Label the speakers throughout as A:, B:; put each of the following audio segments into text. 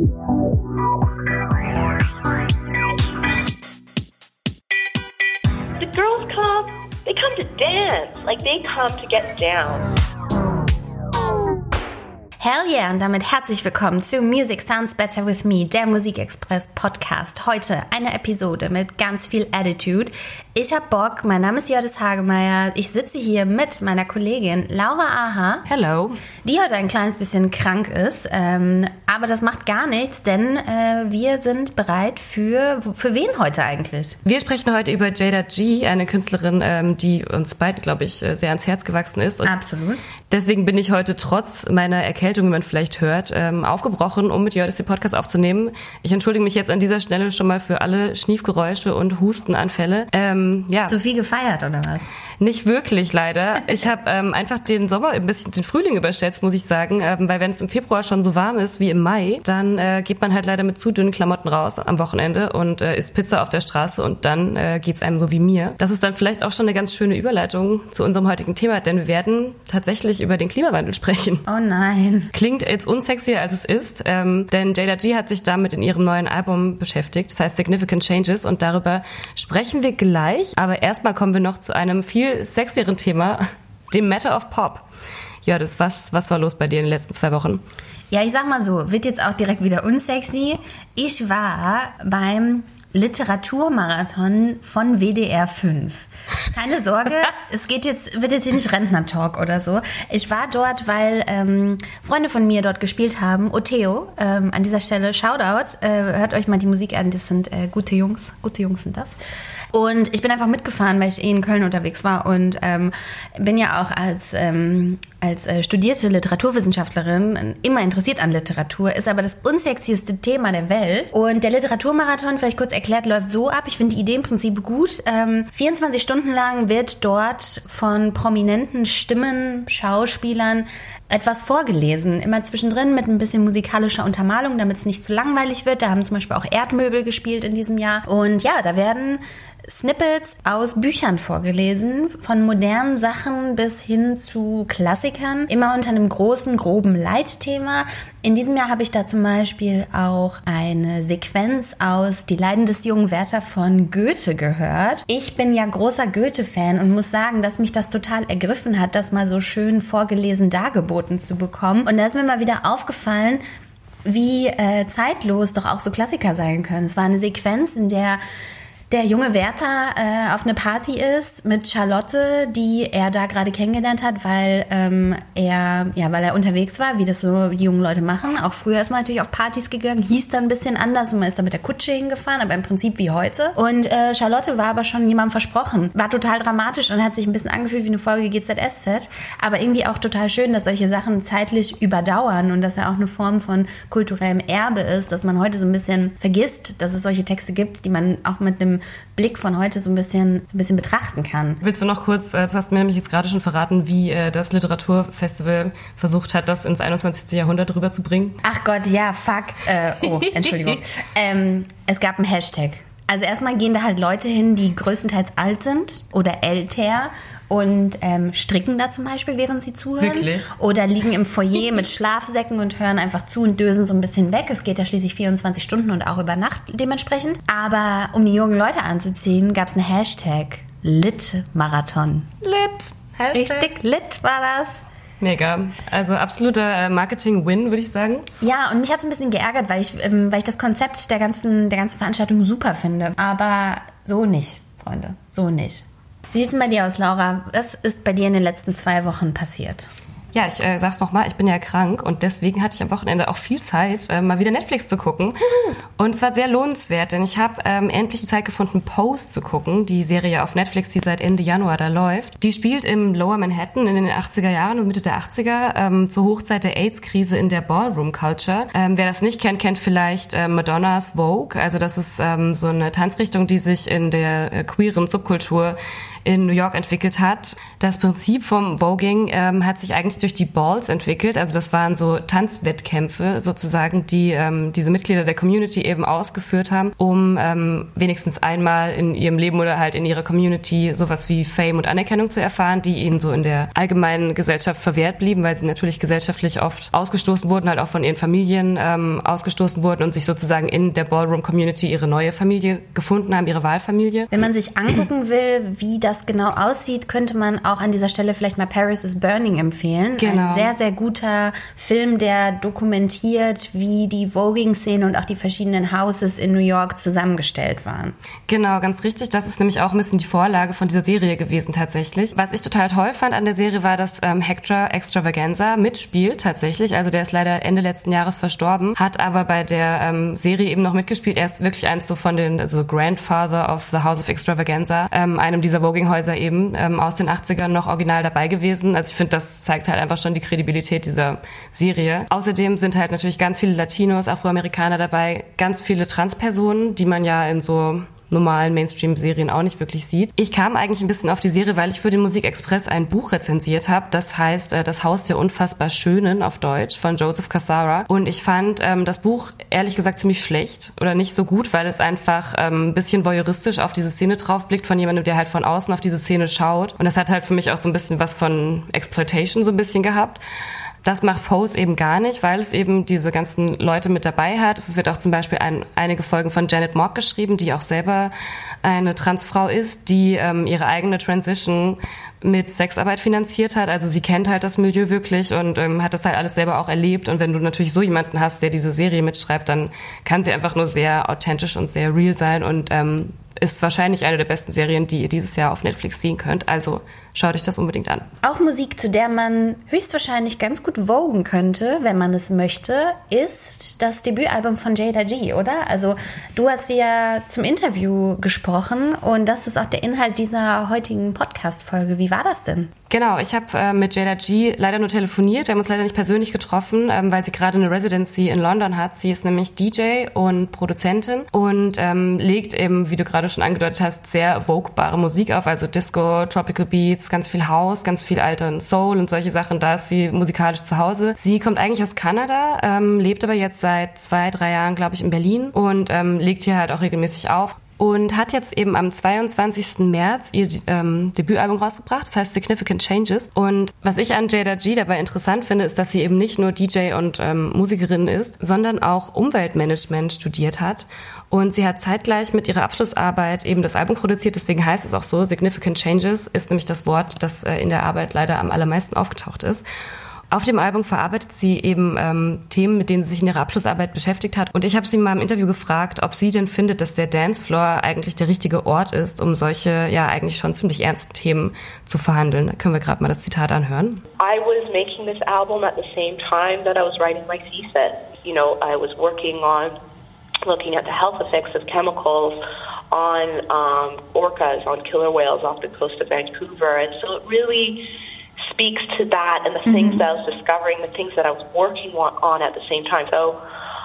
A: The girls come, they come to dance, like they come to get down.
B: Hell yeah und damit herzlich willkommen zu Music Sounds Better With Me, der Musikexpress Podcast. Heute eine Episode mit ganz viel Attitude. Ich hab Bock, mein Name ist Jördis Hagemeyer. Ich sitze hier mit meiner Kollegin Laura Aha.
C: Hello.
B: Die heute ein kleines bisschen krank ist, ähm, aber das macht gar nichts, denn äh, wir sind bereit für, für wen heute eigentlich?
C: Wir sprechen heute über Jada G, eine Künstlerin, ähm, die uns beiden, glaube ich, äh, sehr ans Herz gewachsen ist. Und
B: Absolut.
C: Deswegen bin ich heute trotz meiner Erkältung, wie man vielleicht hört, ähm, aufgebrochen, um mit Jördis den Podcast aufzunehmen. Ich entschuldige mich jetzt an dieser Stelle schon mal für alle Schniefgeräusche und Hustenanfälle. Ähm, ja.
B: Zu viel gefeiert oder was?
C: Nicht wirklich, leider. Ich habe ähm, einfach den Sommer ein bisschen, den Frühling überschätzt, muss ich sagen, ähm, weil wenn es im Februar schon so warm ist wie im Mai, dann äh, geht man halt leider mit zu dünnen Klamotten raus am Wochenende und äh, isst Pizza auf der Straße und dann äh, geht's einem so wie mir. Das ist dann vielleicht auch schon eine ganz schöne Überleitung zu unserem heutigen Thema, denn wir werden tatsächlich über den Klimawandel sprechen.
B: Oh nein.
C: Klingt jetzt unsexier, als es ist, ähm, denn Jada G hat sich damit in ihrem neuen Album beschäftigt, das heißt Significant Changes und darüber sprechen wir gleich, aber erstmal kommen wir noch zu einem viel sexieren Thema, dem Matter of Pop. Ja, das was was war los bei dir in den letzten zwei Wochen?
B: Ja, ich sag mal so, wird jetzt auch direkt wieder unsexy. Ich war beim Literaturmarathon von WDR 5. Keine Sorge, es geht jetzt, wird jetzt hier nicht Rentner-Talk oder so. Ich war dort, weil ähm, Freunde von mir dort gespielt haben. Oteo, ähm, an dieser Stelle Shoutout. Äh, hört euch mal die Musik an, das sind äh, gute Jungs. Gute Jungs sind das. Und ich bin einfach mitgefahren, weil ich eh in Köln unterwegs war und ähm, bin ja auch als, ähm, als äh, studierte Literaturwissenschaftlerin immer interessiert an Literatur, ist aber das unsexieste Thema der Welt. Und der Literaturmarathon, vielleicht kurz erklärt, läuft so ab. Ich finde die Idee im Prinzip gut. Ähm, 24 Stunden lang wird dort von prominenten Stimmen, Schauspielern etwas vorgelesen. Immer zwischendrin mit ein bisschen musikalischer Untermalung, damit es nicht zu langweilig wird. Da haben zum Beispiel auch Erdmöbel gespielt in diesem Jahr. Und ja, da werden Snippets aus Büchern vorgelesen, von modernen Sachen bis hin zu Klassikern, immer unter einem großen, groben Leitthema. In diesem Jahr habe ich da zum Beispiel auch eine Sequenz aus Die Leiden des jungen Werther von Goethe gehört. Ich bin ja großer Goethe-Fan und muss sagen, dass mich das total ergriffen hat, das mal so schön vorgelesen dargeboten zu bekommen. Und da ist mir mal wieder aufgefallen, wie äh, zeitlos doch auch so Klassiker sein können. Es war eine Sequenz, in der der junge Werther äh, auf eine Party ist mit Charlotte, die er da gerade kennengelernt hat, weil ähm, er ja, weil er unterwegs war, wie das so die jungen Leute machen. Auch früher ist man natürlich auf Partys gegangen, hieß dann ein bisschen anders und man ist da mit der Kutsche hingefahren, aber im Prinzip wie heute. Und äh, Charlotte war aber schon jemandem versprochen, war total dramatisch und hat sich ein bisschen angefühlt wie eine Folge GZSZ, aber irgendwie auch total schön, dass solche Sachen zeitlich überdauern und dass er auch eine Form von kulturellem Erbe ist, dass man heute so ein bisschen vergisst, dass es solche Texte gibt, die man auch mit einem Blick von heute so ein bisschen, so ein bisschen betrachten kann.
C: Willst du noch kurz, äh, das hast du mir nämlich jetzt gerade schon verraten, wie äh, das Literaturfestival versucht hat, das ins 21. Jahrhundert rüberzubringen?
B: Ach Gott, ja, fuck. Äh, oh, Entschuldigung. ähm, es gab einen Hashtag. Also erstmal gehen da halt Leute hin, die größtenteils alt sind oder älter und ähm, stricken da zum Beispiel, während sie zuhören.
C: Wirklich?
B: Oder liegen im Foyer mit Schlafsäcken und hören einfach zu und dösen so ein bisschen weg. Es geht ja schließlich 24 Stunden und auch über Nacht dementsprechend. Aber um die jungen Leute anzuziehen, gab es einen Hashtag. Lit-Marathon.
C: Lit. Hashtag.
B: Richtig lit war das.
C: Mega. Also absoluter äh, Marketing-Win, würde ich sagen.
B: Ja, und mich hat es ein bisschen geärgert, weil ich, ähm, weil ich das Konzept der ganzen, der ganzen Veranstaltung super finde. Aber so nicht, Freunde. So nicht. Wie sieht's denn bei dir aus, Laura? Was ist bei dir in den letzten zwei Wochen passiert?
C: Ja, ich äh, sag's nochmal, ich bin ja krank und deswegen hatte ich am Wochenende auch viel Zeit, äh, mal wieder Netflix zu gucken. Und es war sehr lohnenswert, denn ich habe ähm, endlich die Zeit gefunden, Post zu gucken, die Serie auf Netflix, die seit Ende Januar da läuft. Die spielt im Lower Manhattan in den 80er Jahren und Mitte der 80er ähm, zur Hochzeit der AIDS-Krise in der Ballroom-Culture. Ähm, wer das nicht kennt, kennt vielleicht äh, Madonnas Vogue. Also das ist ähm, so eine Tanzrichtung, die sich in der äh, queeren Subkultur in New York entwickelt hat. Das Prinzip vom Voging ähm, hat sich eigentlich durch die Balls entwickelt. Also das waren so Tanzwettkämpfe sozusagen, die ähm, diese Mitglieder der Community eben ausgeführt haben, um ähm, wenigstens einmal in ihrem Leben oder halt in ihrer Community sowas wie Fame und Anerkennung zu erfahren, die ihnen so in der allgemeinen Gesellschaft verwehrt blieben, weil sie natürlich gesellschaftlich oft ausgestoßen wurden, halt auch von ihren Familien ähm, ausgestoßen wurden und sich sozusagen in der Ballroom-Community ihre neue Familie gefunden haben, ihre Wahlfamilie.
B: Wenn man sich angucken will, wie das genau aussieht, könnte man auch an dieser Stelle vielleicht mal Paris is Burning empfehlen.
C: Genau.
B: Ein sehr, sehr guter Film, der dokumentiert, wie die Voging-Szene und auch die verschiedenen Houses in New York zusammengestellt waren.
C: Genau, ganz richtig. Das ist nämlich auch ein bisschen die Vorlage von dieser Serie gewesen tatsächlich. Was ich total toll fand an der Serie war, dass ähm, Hector Extravaganza mitspielt tatsächlich. Also der ist leider Ende letzten Jahres verstorben, hat aber bei der ähm, Serie eben noch mitgespielt. Er ist wirklich eins so von den, also Grandfather of the House of Extravaganza, ähm, einem dieser Voging-Häuser eben ähm, aus den 80ern noch original dabei gewesen. Also ich finde, das zeigt halt einfach schon die Kredibilität dieser Serie. Außerdem sind halt natürlich ganz viele Latinos, Afroamerikaner dabei, ganz viele Transpersonen, die man ja in so normalen Mainstream-Serien auch nicht wirklich sieht. Ich kam eigentlich ein bisschen auf die Serie, weil ich für den Musikexpress ein Buch rezensiert habe. Das heißt äh, Das Haus der unfassbar Schönen auf Deutsch von Joseph Cassara. Und ich fand ähm, das Buch ehrlich gesagt ziemlich schlecht oder nicht so gut, weil es einfach ähm, ein bisschen voyeuristisch auf diese Szene draufblickt von jemandem, der halt von außen auf diese Szene schaut. Und das hat halt für mich auch so ein bisschen was von Exploitation so ein bisschen gehabt. Das macht Pose eben gar nicht, weil es eben diese ganzen Leute mit dabei hat. Es wird auch zum Beispiel ein, einige Folgen von Janet Mock geschrieben, die auch selber eine Transfrau ist, die ähm, ihre eigene Transition mit Sexarbeit finanziert hat. Also sie kennt halt das Milieu wirklich und ähm, hat das halt alles selber auch erlebt. Und wenn du natürlich so jemanden hast, der diese Serie mitschreibt, dann kann sie einfach nur sehr authentisch und sehr real sein und ähm, ist wahrscheinlich eine der besten Serien, die ihr dieses Jahr auf Netflix sehen könnt. Also schaut euch das unbedingt an.
B: Auch Musik, zu der man höchstwahrscheinlich ganz gut vogen könnte, wenn man es möchte, ist das Debütalbum von Jada G, oder? Also du hast sie ja zum Interview gesprochen und das ist auch der Inhalt dieser heutigen Podcast-Folge. Wie war das denn?
C: Genau, ich habe äh, mit Jada G leider nur telefoniert. Wir haben uns leider nicht persönlich getroffen, ähm, weil sie gerade eine Residency in London hat. Sie ist nämlich DJ und Produzentin und ähm, legt eben, wie du gerade schon angedeutet hast, sehr voguebare Musik auf, also Disco, Tropical Beats, ganz viel House, ganz viel alten Soul und solche Sachen. Da ist sie musikalisch zu Hause. Sie kommt eigentlich aus Kanada, ähm, lebt aber jetzt seit zwei, drei Jahren, glaube ich, in Berlin und ähm, legt hier halt auch regelmäßig auf und hat jetzt eben am 22. März ihr ähm, Debütalbum rausgebracht, das heißt Significant Changes. Und was ich an Jada G dabei interessant finde, ist, dass sie eben nicht nur DJ und ähm, Musikerin ist, sondern auch Umweltmanagement studiert hat. Und sie hat zeitgleich mit ihrer Abschlussarbeit eben das Album produziert, deswegen heißt es auch so, Significant Changes ist nämlich das Wort, das äh, in der Arbeit leider am allermeisten aufgetaucht ist. Auf dem Album verarbeitet sie eben ähm, Themen, mit denen sie sich in ihrer Abschlussarbeit beschäftigt hat. Und ich habe sie mal im Interview gefragt, ob sie denn findet, dass der Dancefloor eigentlich der richtige Ort ist, um solche ja eigentlich schon ziemlich ernsten Themen zu verhandeln. Da können wir gerade mal das Zitat anhören.
A: I was making this album at the same time that I was writing my thesis. You know, I was working on looking at the health effects of chemicals on um, orcas, on killer whales off the coast of Vancouver. And so it really speaks to that and the mm-hmm. things that I was discovering, the things that I was working on at the same time. So,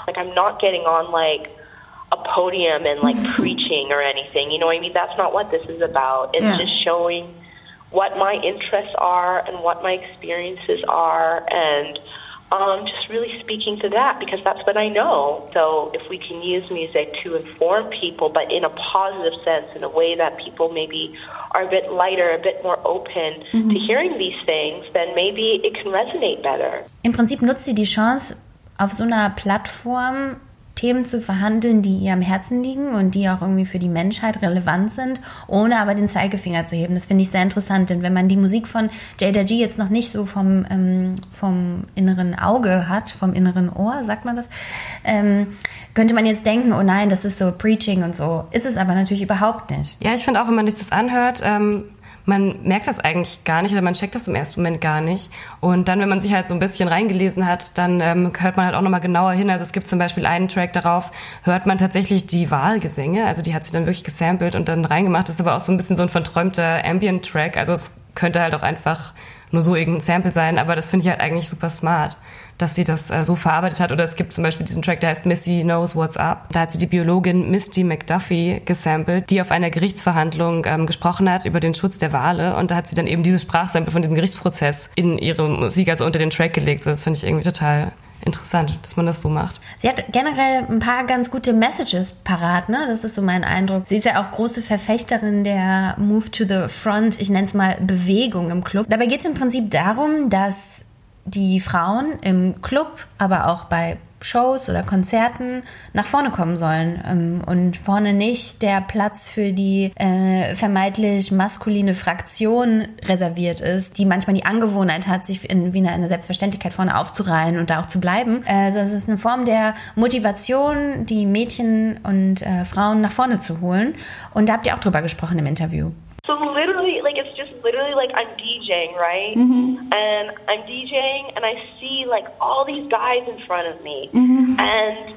A: like, I'm not getting on like a podium and like preaching or anything. You know what I mean? That's not what this is about. It's yeah. just showing what my interests are and what my experiences are and um, just really speaking to that because that's what I know. So if we can use music to inform people, but in a positive sense, in a way that people maybe are a bit lighter, a bit more open mhm. to hearing these things, then maybe it can resonate better.
B: Im Prinzip nutzt sie die Chance, auf so einer Plattform Themen zu verhandeln, die ihr am Herzen liegen und die auch irgendwie für die Menschheit relevant sind, ohne aber den Zeigefinger zu heben. Das finde ich sehr interessant, denn wenn man die Musik von Jada G jetzt noch nicht so vom, ähm, vom inneren Auge hat, vom inneren Ohr, sagt man das, ähm, könnte man jetzt denken, oh nein, das ist so Preaching und so. Ist es aber natürlich überhaupt nicht.
C: Ja, ich finde auch, wenn man sich das anhört, ähm man merkt das eigentlich gar nicht oder man checkt das im ersten Moment gar nicht. Und dann, wenn man sich halt so ein bisschen reingelesen hat, dann ähm, hört man halt auch nochmal genauer hin. Also es gibt zum Beispiel einen Track darauf, hört man tatsächlich die Wahlgesänge. Also die hat sie dann wirklich gesampelt und dann reingemacht. Das ist aber auch so ein bisschen so ein verträumter Ambient-Track. Also es könnte halt auch einfach nur so irgendein Sample sein, aber das finde ich halt eigentlich super smart, dass sie das äh, so verarbeitet hat. Oder es gibt zum Beispiel diesen Track, der heißt Missy Knows What's Up. Da hat sie die Biologin Misty McDuffie gesampelt, die auf einer Gerichtsverhandlung ähm, gesprochen hat über den Schutz der Wale. Und da hat sie dann eben dieses Sprachsample von diesem Gerichtsprozess in ihre Musik, also unter den Track gelegt. Das finde ich irgendwie total interessant, dass man das so macht.
B: Sie hat generell ein paar ganz gute Messages parat, ne? Das ist so mein Eindruck. Sie ist ja auch große Verfechterin der Move to the Front, ich nenne es mal Bewegung im Club. Dabei geht es im Prinzip darum, dass die Frauen im Club, aber auch bei Shows oder Konzerten nach vorne kommen sollen ähm, und vorne nicht der Platz für die äh, vermeintlich maskuline Fraktion reserviert ist, die manchmal die Angewohnheit hat, sich in, wie eine Selbstverständlichkeit vorne aufzureihen und da auch zu bleiben. Also es ist eine Form der Motivation, die Mädchen und äh, Frauen nach vorne zu holen. Und da habt ihr auch drüber gesprochen im Interview.
A: So literally, like it's just literally like I'm DJing, right? Mm-hmm. And I'm DJing, and I see like all these guys in front of me, mm-hmm. and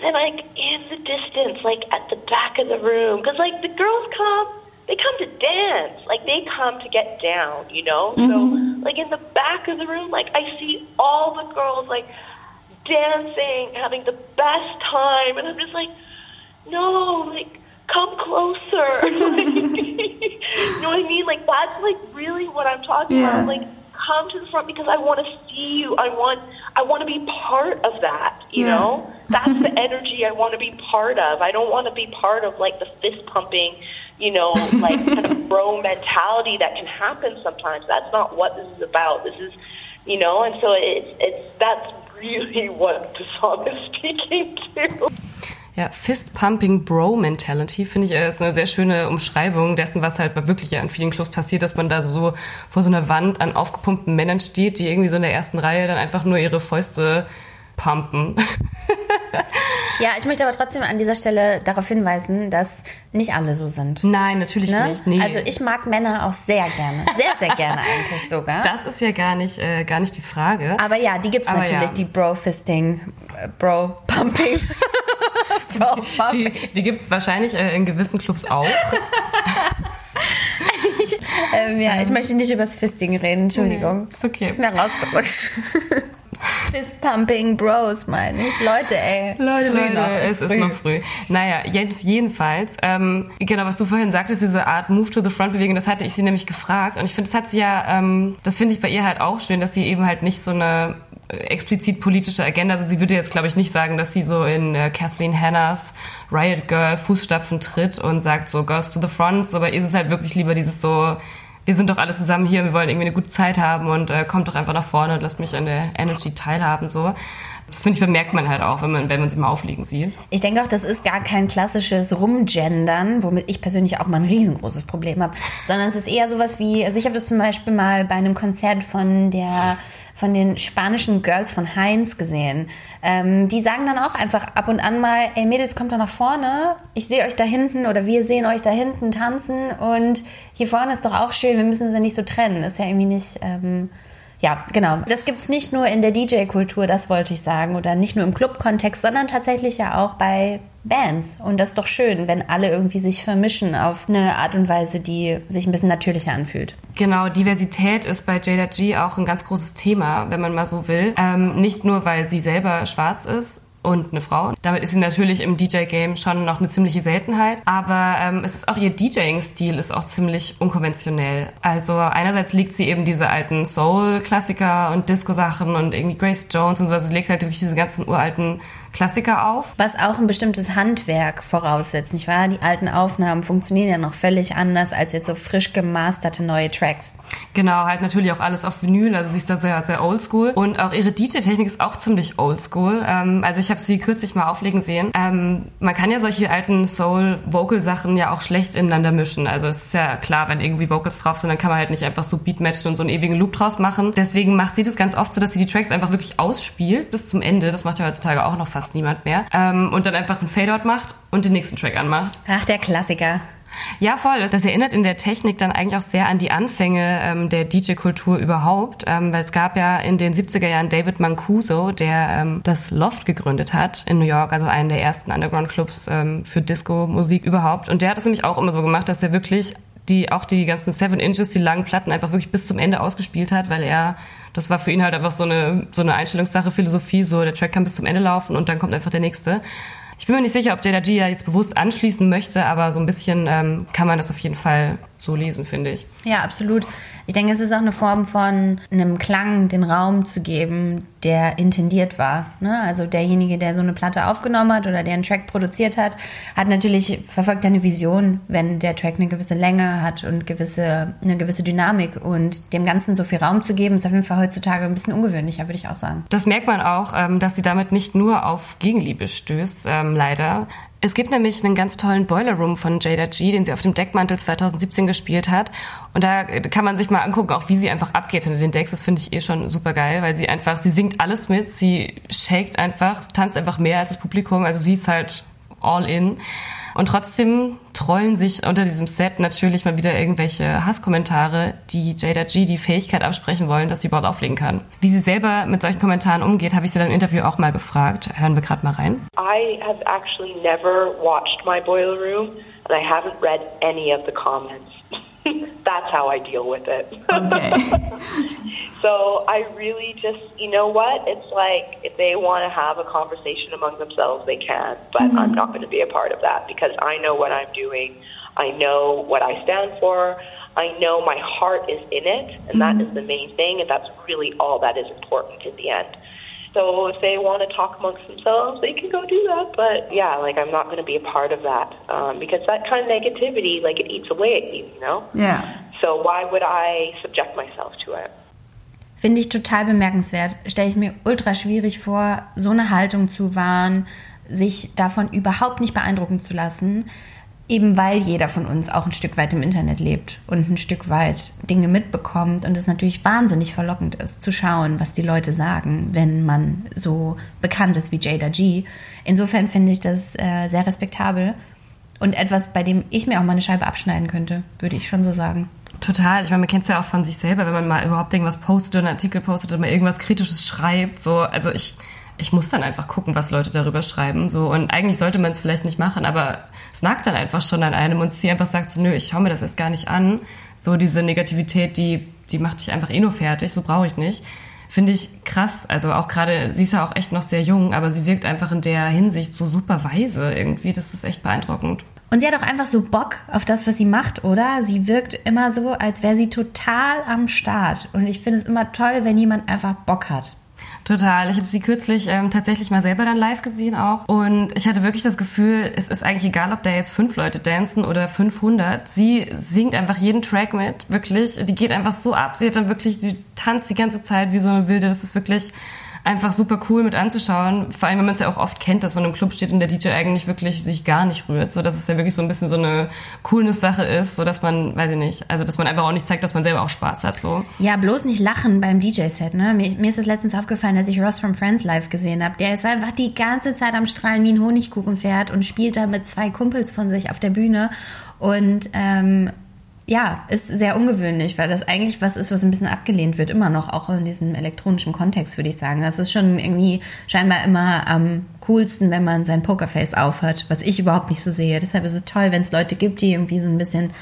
A: then like in the distance, like at the back of the room, because like the girls come, they come to dance, like they come to get down, you know. Mm-hmm. So like in the back of the room, like I see all the girls like dancing, having the best time, and I'm just like, no, like come closer. you know what I mean? Like that's like really what I'm talking yeah. about. Like come to the front because I want to see you. I want I want to be part of that. You yeah. know, that's the energy I want to be part of. I don't want to be part of like the fist pumping. You know, like kind of bro mentality that can happen sometimes. That's not what this is about. This is, you know, and so it's it's that's really what the song is speaking to.
C: Ja, Fist-Pumping Bro-Mentality finde ich ist eine sehr schöne Umschreibung dessen, was halt wirklich ja in vielen Clubs passiert, dass man da so vor so einer Wand an aufgepumpten Männern steht, die irgendwie so in der ersten Reihe dann einfach nur ihre Fäuste pumpen.
B: Ja, ich möchte aber trotzdem an dieser Stelle darauf hinweisen, dass nicht alle so sind.
C: Nein, natürlich ne? nicht. Nee.
B: Also ich mag Männer auch sehr gerne. Sehr, sehr gerne eigentlich sogar.
C: Das ist ja gar nicht, äh, gar nicht die Frage.
B: Aber ja, die gibt es natürlich, ja. die Bro-Fisting, äh, Bro-Pumping.
C: die, die, die gibt es wahrscheinlich äh, in gewissen Clubs auch.
B: ich, ähm, ja, ich möchte nicht über das Fisting reden, Entschuldigung. Nee, ist okay. Ist mir rausgerutscht. Fist-Pumping Bros, meine ich. Leute, ey.
C: Leute, ist früh Leute, noch. Ist es früh. ist noch früh. Naja, jedenfalls, ähm, genau, was du vorhin sagtest, diese Art Move to the Front-Bewegung, das hatte ich sie nämlich gefragt. Und ich finde, das hat sie ja, ähm, das finde ich bei ihr halt auch schön, dass sie eben halt nicht so eine explizit politische Agenda. Also sie würde jetzt, glaube ich, nicht sagen, dass sie so in äh, Kathleen Hannahs Riot Girl Fußstapfen tritt und sagt so Girls to the Front. Aber ist es halt wirklich lieber dieses so, wir sind doch alle zusammen hier, wir wollen irgendwie eine gute Zeit haben und äh, kommt doch einfach nach vorne und lasst mich an der Energy teilhaben. so. Das finde ich, bemerkt man halt auch, wenn man, wenn man sie mal aufliegen sieht.
B: Ich denke auch, das ist gar kein klassisches Rumgendern, womit ich persönlich auch mal ein riesengroßes Problem habe, sondern es ist eher sowas wie, also ich habe das zum Beispiel mal bei einem Konzert von der von den spanischen Girls von Heinz gesehen. Ähm, die sagen dann auch einfach ab und an mal, ey Mädels, kommt da nach vorne. Ich sehe euch da hinten oder wir sehen euch da hinten tanzen und hier vorne ist doch auch schön. Wir müssen uns ja nicht so trennen. Ist ja irgendwie nicht... Ähm, ja, genau. Das gibt es nicht nur in der DJ-Kultur, das wollte ich sagen, oder nicht nur im Club-Kontext, sondern tatsächlich ja auch bei Bands. Und das ist doch schön, wenn alle irgendwie sich vermischen auf eine Art und Weise, die sich ein bisschen natürlicher anfühlt.
C: Genau, Diversität ist bei Jada G auch ein ganz großes Thema, wenn man mal so will. Ähm, nicht nur, weil sie selber schwarz ist, und eine Frau. Damit ist sie natürlich im DJ-Game schon noch eine ziemliche Seltenheit. Aber ähm, es ist auch ihr DJing-Stil ist auch ziemlich unkonventionell. Also einerseits legt sie eben diese alten Soul-Klassiker und Disco-Sachen und irgendwie Grace Jones und so. Also sie legt halt wirklich diese ganzen uralten Klassiker auf.
B: Was auch ein bestimmtes Handwerk voraussetzt, nicht wahr? Die alten Aufnahmen funktionieren ja noch völlig anders als jetzt so frisch gemasterte neue Tracks.
C: Genau, halt natürlich auch alles auf Vinyl, also sie ist da sehr, sehr oldschool. Und auch ihre DJ-Technik ist auch ziemlich oldschool. Ähm, also ich habe sie kürzlich mal auflegen sehen. Ähm, man kann ja solche alten Soul-Vocal-Sachen ja auch schlecht ineinander mischen. Also das ist ja klar, wenn irgendwie Vocals drauf sind, dann kann man halt nicht einfach so Beatmatchen und so einen ewigen Loop draus machen. Deswegen macht sie das ganz oft so, dass sie die Tracks einfach wirklich ausspielt bis zum Ende. Das macht ja heutzutage auch noch fast fast niemand mehr. Ähm, und dann einfach einen Fadeout macht und den nächsten Track anmacht.
B: Ach, der Klassiker.
C: Ja, voll. Das erinnert in der Technik dann eigentlich auch sehr an die Anfänge ähm, der DJ-Kultur überhaupt, ähm, weil es gab ja in den 70er Jahren David Mancuso, der ähm, das Loft gegründet hat in New York, also einen der ersten Underground-Clubs ähm, für Disco-Musik überhaupt. Und der hat es nämlich auch immer so gemacht, dass er wirklich die auch die ganzen Seven Inches, die langen Platten einfach wirklich bis zum Ende ausgespielt hat, weil er, das war für ihn halt einfach so eine, so eine Einstellungssache, Philosophie, so der Track kann bis zum Ende laufen und dann kommt einfach der nächste. Ich bin mir nicht sicher, ob Jada G ja jetzt bewusst anschließen möchte, aber so ein bisschen ähm, kann man das auf jeden Fall so lesen, finde ich.
B: Ja, absolut. Ich denke, es ist auch eine Form von einem Klang, den Raum zu geben, der intendiert war. Ne? Also derjenige, der so eine Platte aufgenommen hat oder der einen Track produziert hat, hat natürlich verfolgt eine Vision, wenn der Track eine gewisse Länge hat und gewisse, eine gewisse Dynamik und dem Ganzen so viel Raum zu geben, ist auf jeden Fall heutzutage ein bisschen ungewöhnlicher, würde ich auch sagen.
C: Das merkt man auch, ähm, dass sie damit nicht nur auf Gegenliebe stößt, ähm, leider. Es gibt nämlich einen ganz tollen Boiler Room von Jada G, den sie auf dem Deckmantel 2017 gespielt hat. Und da kann man sich mal angucken, auch wie sie einfach abgeht hinter den Decks. Das finde ich eh schon super geil, weil sie einfach, sie singt alles mit, sie shakt einfach, tanzt einfach mehr als das Publikum. Also sie ist halt all in. Und trotzdem trollen sich unter diesem Set natürlich mal wieder irgendwelche Hasskommentare, die Jada G die Fähigkeit absprechen wollen, dass sie überhaupt auflegen kann. Wie sie selber mit solchen Kommentaren umgeht, habe ich sie dann im Interview auch mal gefragt. Hören wir gerade mal rein.
A: I have actually never watched my boiler room and I haven't read any of the comments. That's how I deal with it.
B: Okay.
A: so I really just, you know what? It's like if they want to have a conversation among themselves, they can. But mm-hmm. I'm not going to be a part of that because I know what I'm doing. I know what I stand for. I know my heart is in it, and mm-hmm. that is the main thing, and that's really all that is important in the end. So if they want to talk amongst themselves, they can go do that. But yeah, like I'm not going to be a part of that um, because that kind of negativity, like it eats away at you, you know.
B: Yeah.
A: So why would I subject myself to it?
B: Finde ich total bemerkenswert. Stelle ich mir ultra schwierig vor, so eine Haltung zu wahren, sich davon überhaupt nicht beeindrucken zu lassen. Eben weil jeder von uns auch ein Stück weit im Internet lebt und ein Stück weit Dinge mitbekommt und es natürlich wahnsinnig verlockend ist, zu schauen, was die Leute sagen, wenn man so bekannt ist wie Jada G. Insofern finde ich das äh, sehr respektabel und etwas, bei dem ich mir auch mal eine Scheibe abschneiden könnte, würde ich schon so sagen.
C: Total. Ich meine, man kennt es ja auch von sich selber, wenn man mal überhaupt irgendwas postet oder einen Artikel postet oder mal irgendwas Kritisches schreibt. So, also ich ich muss dann einfach gucken, was Leute darüber schreiben. So und eigentlich sollte man es vielleicht nicht machen, aber es nagt dann einfach schon an einem und sie einfach sagt so, nö, ich schaue mir das erst gar nicht an. So diese Negativität, die die macht dich einfach eh nur fertig. So brauche ich nicht. Finde ich krass. Also auch gerade, sie ist ja auch echt noch sehr jung, aber sie wirkt einfach in der Hinsicht so super weise irgendwie. Das ist echt beeindruckend.
B: Und sie hat auch einfach so Bock auf das, was sie macht, oder? Sie wirkt immer so, als wäre sie total am Start. Und ich finde es immer toll, wenn jemand einfach Bock hat.
C: Total. Ich habe sie kürzlich ähm, tatsächlich mal selber dann live gesehen auch. Und ich hatte wirklich das Gefühl, es ist eigentlich egal, ob da jetzt fünf Leute dancen oder 500. Sie singt einfach jeden Track mit, wirklich. Die geht einfach so ab. Sie hat dann wirklich, die tanzt die ganze Zeit wie so eine Wilde. Das ist wirklich einfach super cool mit anzuschauen. Vor allem, wenn man es ja auch oft kennt, dass man im Club steht und der DJ eigentlich wirklich sich gar nicht rührt. So dass es ja wirklich so ein bisschen so eine Coolness-Sache ist, so dass man, weiß ich nicht, also dass man einfach auch nicht zeigt, dass man selber auch Spaß hat. So.
B: Ja, bloß nicht lachen beim DJ-Set. Ne? Mir, mir ist es letztens aufgefallen, dass ich Ross from Friends live gesehen habe. Der ist einfach die ganze Zeit am Strahlen wie ein Honigkuchenpferd und spielt da mit zwei Kumpels von sich auf der Bühne. Und ähm, ja, ist sehr ungewöhnlich, weil das eigentlich was ist, was ein bisschen abgelehnt wird, immer noch, auch in diesem elektronischen Kontext, würde ich sagen. Das ist schon irgendwie scheinbar immer am coolsten, wenn man sein Pokerface aufhat, was ich überhaupt nicht so sehe. Deshalb ist es toll, wenn es Leute gibt, die irgendwie so ein bisschen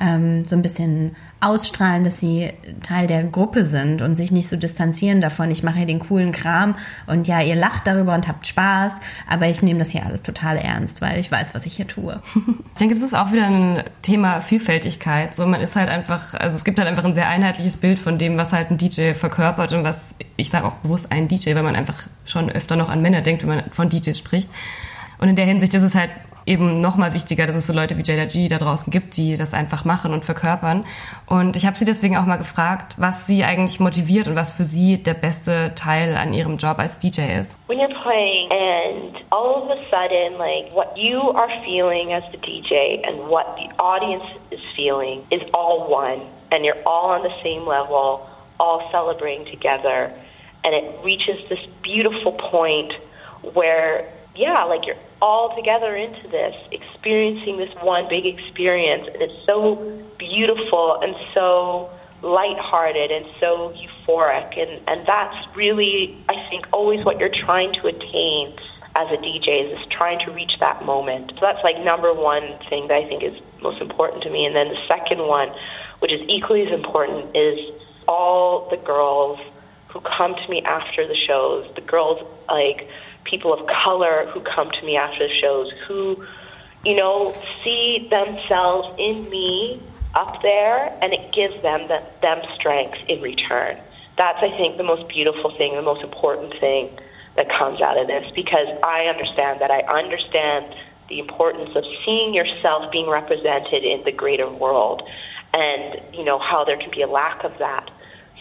B: ähm, so ein bisschen ausstrahlen, dass sie Teil der Gruppe sind und sich nicht so distanzieren davon, ich mache hier den coolen Kram und ja, ihr lacht darüber und habt Spaß, aber ich nehme das hier alles total ernst, weil ich weiß, was ich hier tue.
C: Ich denke, das ist auch wieder ein Thema Vielfältigkeit. So, man ist halt einfach, also es gibt halt einfach ein sehr einheitliches Bild von dem, was halt ein DJ verkörpert und was, ich sage auch bewusst ein DJ, weil man einfach schon öfter noch an Männer denkt, wenn man von DJs spricht. Und in der Hinsicht ist es halt eben nochmal wichtiger, dass es so Leute wie Jada G da draußen gibt, die das einfach machen und verkörpern. Und ich habe sie deswegen auch mal gefragt, was sie eigentlich motiviert und was für sie der beste Teil an ihrem Job als DJ ist.
A: When you're playing and all of a sudden like what you are feeling as the DJ and what the audience is feeling is all one and you're all on the same level, all celebrating together and it reaches this beautiful point where yeah, like you're all together into this, experiencing this one big experience, and it's so beautiful and so lighthearted and so euphoric, and and that's really, I think, always what you're trying to attain as a DJ is trying to reach that moment. So that's like number one thing that I think is most important to me. And then the second one, which is equally as important, is all the girls who come to me after the shows, the girls like people of color who come to me after the shows, who, you know, see themselves in me up there and it gives them the, them strength in return. That's, I think, the most beautiful thing, the most important thing that comes out of this because I understand that I understand the importance of seeing yourself being represented in the greater world and, you know, how there can be a lack of that.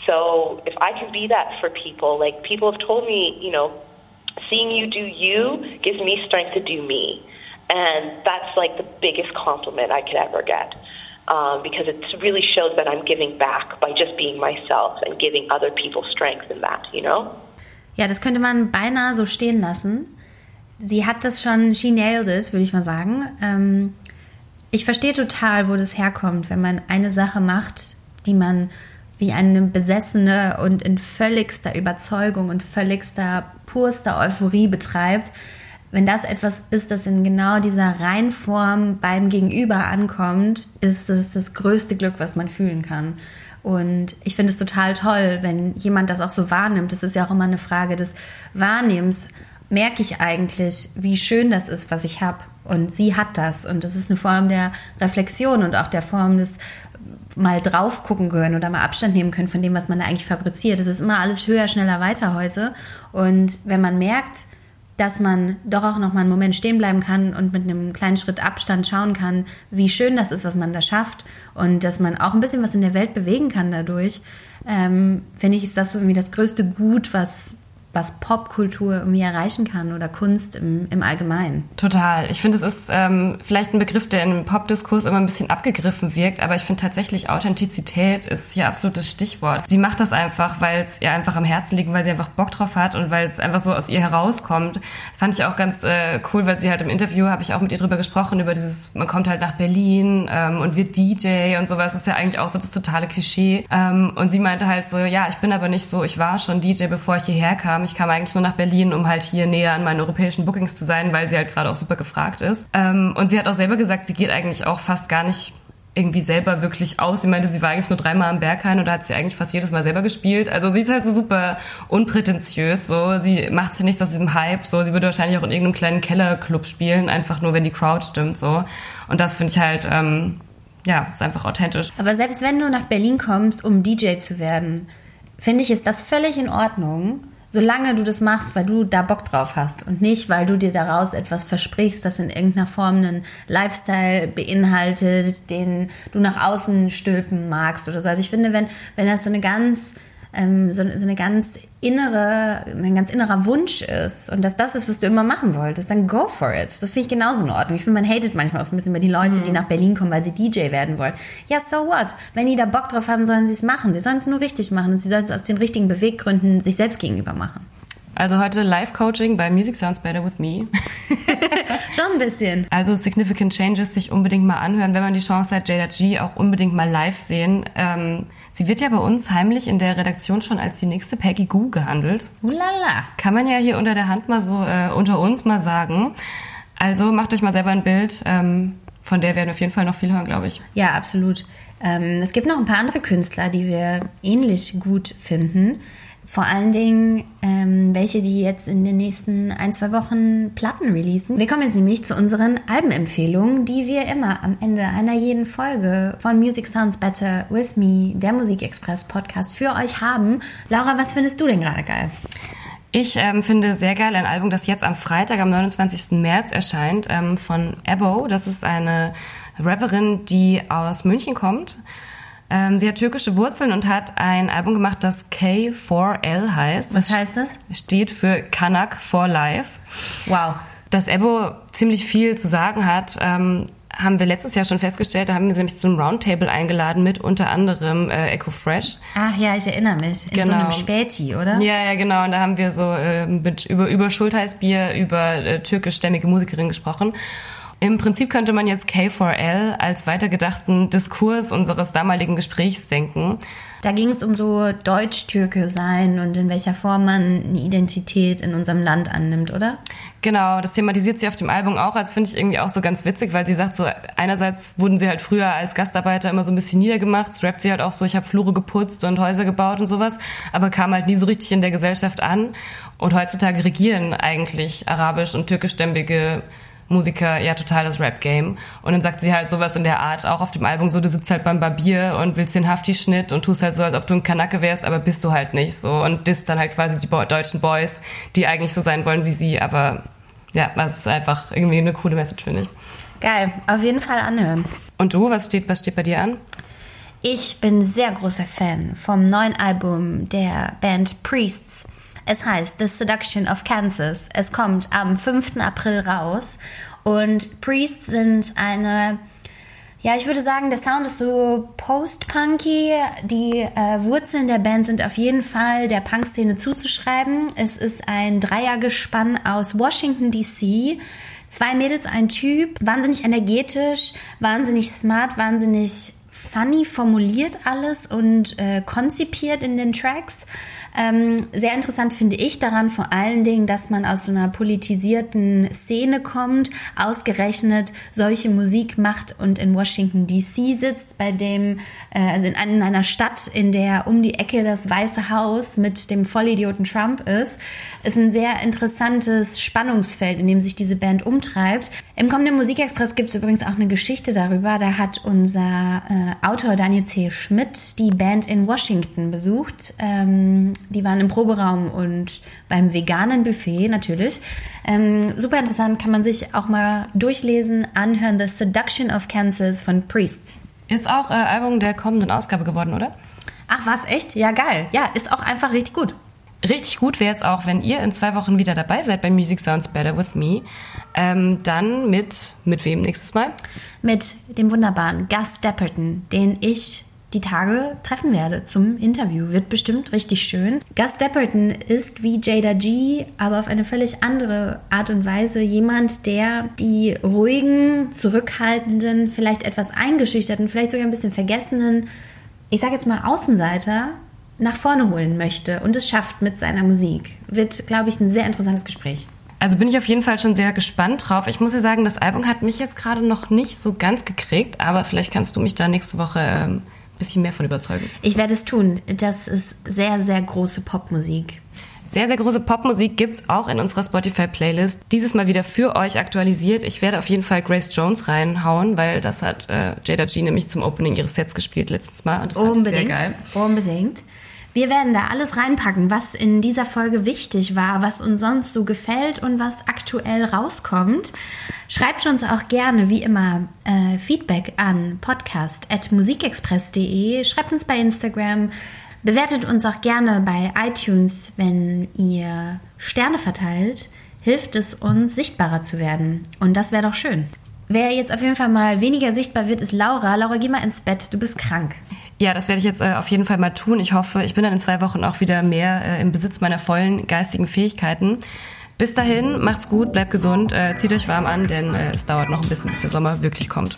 A: So if I can be that for people, like people have told me, you know, seeing you do you gives me strength to do me. And that's like the biggest compliment I could ever get. Um, because it really shows that I'm giving back by just being myself and giving other people strength in that, you know?
B: Ja, das könnte man beinahe so stehen lassen. Sie hat das schon, she nailed it, würde ich mal sagen. Ähm, ich verstehe total, wo das herkommt, wenn man eine Sache macht, die man wie eine Besessene und in völligster Überzeugung und völligster, purster Euphorie betreibt. Wenn das etwas ist, das in genau dieser Reinform beim Gegenüber ankommt, ist es das größte Glück, was man fühlen kann. Und ich finde es total toll, wenn jemand das auch so wahrnimmt. Das ist ja auch immer eine Frage des Wahrnehmens. Merke ich eigentlich, wie schön das ist, was ich habe? Und sie hat das. Und das ist eine Form der Reflexion und auch der Form des mal drauf gucken können oder mal Abstand nehmen können von dem, was man da eigentlich fabriziert. Es ist immer alles höher, schneller, weiter heute. Und wenn man merkt, dass man doch auch noch mal einen Moment stehen bleiben kann und mit einem kleinen Schritt Abstand schauen kann, wie schön das ist, was man da schafft und dass man auch ein bisschen was in der Welt bewegen kann dadurch, ähm, finde ich, ist das irgendwie das größte Gut, was was Popkultur irgendwie erreichen kann oder Kunst im, im Allgemeinen.
C: Total. Ich finde, es ist ähm, vielleicht ein Begriff, der im Popdiskurs immer ein bisschen abgegriffen wirkt, aber ich finde tatsächlich Authentizität ist hier absolutes Stichwort. Sie macht das einfach, weil es ihr einfach am Herzen liegt, weil sie einfach Bock drauf hat und weil es einfach so aus ihr herauskommt. Fand ich auch ganz äh, cool, weil sie halt im Interview, habe ich auch mit ihr drüber gesprochen, über dieses, man kommt halt nach Berlin ähm, und wird DJ und sowas. Das ist ja eigentlich auch so das totale Klischee. Ähm, und sie meinte halt so, ja, ich bin aber nicht so, ich war schon DJ, bevor ich hierher kam ich kam eigentlich nur nach Berlin, um halt hier näher an meinen europäischen Bookings zu sein, weil sie halt gerade auch super gefragt ist. Ähm, und sie hat auch selber gesagt, sie geht eigentlich auch fast gar nicht irgendwie selber wirklich aus. Sie meinte, sie war eigentlich nur dreimal am Berghain und da hat sie eigentlich fast jedes Mal selber gespielt. Also sie ist halt so super unprätentiös, so. Sie macht sich nichts aus diesem Hype, so. Sie würde wahrscheinlich auch in irgendeinem kleinen Kellerclub spielen, einfach nur, wenn die Crowd stimmt, so. Und das finde ich halt, ähm, ja, ist einfach authentisch.
B: Aber selbst wenn du nach Berlin kommst, um DJ zu werden, finde ich, ist das völlig in Ordnung solange du das machst, weil du da Bock drauf hast und nicht, weil du dir daraus etwas versprichst, das in irgendeiner Form einen Lifestyle beinhaltet, den du nach außen stülpen magst oder so. Also ich finde, wenn, wenn das so eine ganz ähm, so, so eine ganz innere, ein ganz innerer Wunsch ist und dass das ist, was du immer machen wolltest, dann go for it. Das finde ich genauso in Ordnung. Ich finde, man hatet manchmal auch so ein bisschen über die Leute, mhm. die nach Berlin kommen, weil sie DJ werden wollen. Ja, so what? Wenn die da Bock drauf haben, sollen sie es machen. Sie sollen es nur richtig machen und sie sollen es aus den richtigen Beweggründen sich selbst gegenüber machen.
C: Also heute Live-Coaching bei Music Sounds Better With Me.
B: Schon ein bisschen.
C: Also Significant Changes sich unbedingt mal anhören, wenn man die Chance hat, Jada G auch unbedingt mal live sehen. Ähm, sie wird ja bei uns heimlich in der Redaktion schon als die nächste Peggy Goo gehandelt.
B: Ulala.
C: Kann man ja hier unter der Hand mal so äh, unter uns mal sagen. Also macht euch mal selber ein Bild. Ähm, von der werden wir auf jeden Fall noch viel hören, glaube ich.
B: Ja, absolut. Ähm, es gibt noch ein paar andere Künstler, die wir ähnlich gut finden. Vor allen Dingen ähm, welche, die jetzt in den nächsten ein, zwei Wochen Platten releasen. Wir kommen jetzt nämlich zu unseren Albenempfehlungen, die wir immer am Ende einer jeden Folge von Music Sounds Better With Me, der Musikexpress Podcast, für euch haben. Laura, was findest du denn gerade geil?
C: Ich ähm, finde sehr geil ein Album, das jetzt am Freitag, am 29. März erscheint, ähm, von Ebo. Das ist eine Rapperin, die aus München kommt ähm, sie hat türkische Wurzeln und hat ein Album gemacht, das K4L heißt.
B: Was das heißt das?
C: Steht für Kanak for Life.
B: Wow.
C: Dass Ebo ziemlich viel zu sagen hat, ähm, haben wir letztes Jahr schon festgestellt. Da haben wir sie nämlich zum Roundtable eingeladen mit unter anderem äh, Echo Fresh.
B: Ach ja, ich erinnere mich. In genau. so einem Späti, oder?
C: Ja, ja, genau. Und da haben wir so äh, mit, über, über Schultheißbier, über äh, türkischstämmige Musikerinnen gesprochen. Im Prinzip könnte man jetzt K4L als weitergedachten Diskurs unseres damaligen Gesprächs denken.
B: Da ging es um so Deutsch-Türke sein und in welcher Form man eine Identität in unserem Land annimmt, oder?
C: Genau, das thematisiert sie auf dem Album auch, als finde ich irgendwie auch so ganz witzig, weil sie sagt so, einerseits wurden sie halt früher als Gastarbeiter immer so ein bisschen niedergemacht, es rappt sie halt auch so, ich habe Flure geputzt und Häuser gebaut und sowas, aber kam halt nie so richtig in der Gesellschaft an. Und heutzutage regieren eigentlich arabisch- und türkischstämmige Musiker ja total das Rap-Game. Und dann sagt sie halt sowas in der Art, auch auf dem Album so, du sitzt halt beim Barbier und willst den Hafti-Schnitt und tust halt so, als ob du ein Kanacke wärst, aber bist du halt nicht so. Und disst dann halt quasi die deutschen Boys, die eigentlich so sein wollen wie sie, aber ja, das ist einfach irgendwie eine coole Message, finde ich.
B: Geil, auf jeden Fall anhören.
C: Und du, was steht, was steht bei dir an?
B: Ich bin sehr großer Fan vom neuen Album der Band Priests. Es heißt The Seduction of Kansas. Es kommt am 5. April raus und Priests sind eine ja, ich würde sagen, der Sound ist so post-punky. Die äh, Wurzeln der Band sind auf jeden Fall der Punk-Szene zuzuschreiben. Es ist ein Dreiergespann aus Washington, D.C. Zwei Mädels, ein Typ, wahnsinnig energetisch, wahnsinnig smart, wahnsinnig funny formuliert alles und äh, konzipiert in den Tracks. Ähm, sehr interessant finde ich daran vor allen Dingen, dass man aus so einer politisierten Szene kommt, ausgerechnet solche Musik macht und in Washington DC sitzt, bei dem, äh, also in, in einer Stadt, in der um die Ecke das Weiße Haus mit dem Vollidioten Trump ist, ist ein sehr interessantes Spannungsfeld, in dem sich diese Band umtreibt. Im kommenden Musikexpress gibt es übrigens auch eine Geschichte darüber. Da hat unser äh, Autor Daniel C. Schmidt die Band in Washington besucht. Ähm, die waren im Proberaum und beim veganen Buffet natürlich. Ähm, super interessant, kann man sich auch mal durchlesen, anhören. The Seduction of Kansas von Priests.
C: Ist auch äh, Album der kommenden Ausgabe geworden, oder?
B: Ach, was, echt? Ja, geil. Ja, ist auch einfach richtig gut.
C: Richtig gut wäre es auch, wenn ihr in zwei Wochen wieder dabei seid bei Music Sounds Better With Me. Ähm, dann mit, mit wem nächstes Mal?
B: Mit dem wunderbaren Gus Dapperton, den ich die Tage treffen werde zum Interview. Wird bestimmt richtig schön. Gus Dapperton ist wie Jada G, aber auf eine völlig andere Art und Weise jemand, der die ruhigen, zurückhaltenden, vielleicht etwas eingeschüchterten, vielleicht sogar ein bisschen vergessenen, ich sage jetzt mal Außenseiter, nach vorne holen möchte und es schafft mit seiner Musik. Wird, glaube ich, ein sehr interessantes Gespräch.
C: Also bin ich auf jeden Fall schon sehr gespannt drauf. Ich muss ja sagen, das Album hat mich jetzt gerade noch nicht so ganz gekriegt, aber vielleicht kannst du mich da nächste Woche ähm, bisschen mehr von überzeugen.
B: Ich werde es tun. Das ist sehr, sehr große Popmusik.
C: Sehr, sehr große Popmusik gibt es auch in unserer Spotify-Playlist. Dieses Mal wieder für euch aktualisiert. Ich werde auf jeden Fall Grace Jones reinhauen, weil das hat äh, Jada G nämlich zum Opening ihres Sets gespielt letztes Mal. Und das
B: Unbedingt.
C: sehr geil.
B: Unbedingt. Wir werden da alles reinpacken, was in dieser Folge wichtig war, was uns sonst so gefällt und was aktuell rauskommt. Schreibt uns auch gerne, wie immer, äh, Feedback an podcast.musikexpress.de. Schreibt uns bei Instagram. Bewertet uns auch gerne bei iTunes, wenn ihr Sterne verteilt. Hilft es uns, sichtbarer zu werden. Und das wäre doch schön. Wer jetzt auf jeden Fall mal weniger sichtbar wird, ist Laura. Laura, geh mal ins Bett. Du bist krank.
C: Ja, das werde ich jetzt äh, auf jeden Fall mal tun. Ich hoffe, ich bin dann in zwei Wochen auch wieder mehr äh, im Besitz meiner vollen geistigen Fähigkeiten. Bis dahin, macht's gut, bleibt gesund, äh, zieht euch warm an, denn äh, es dauert noch ein bisschen, bis der Sommer wirklich kommt.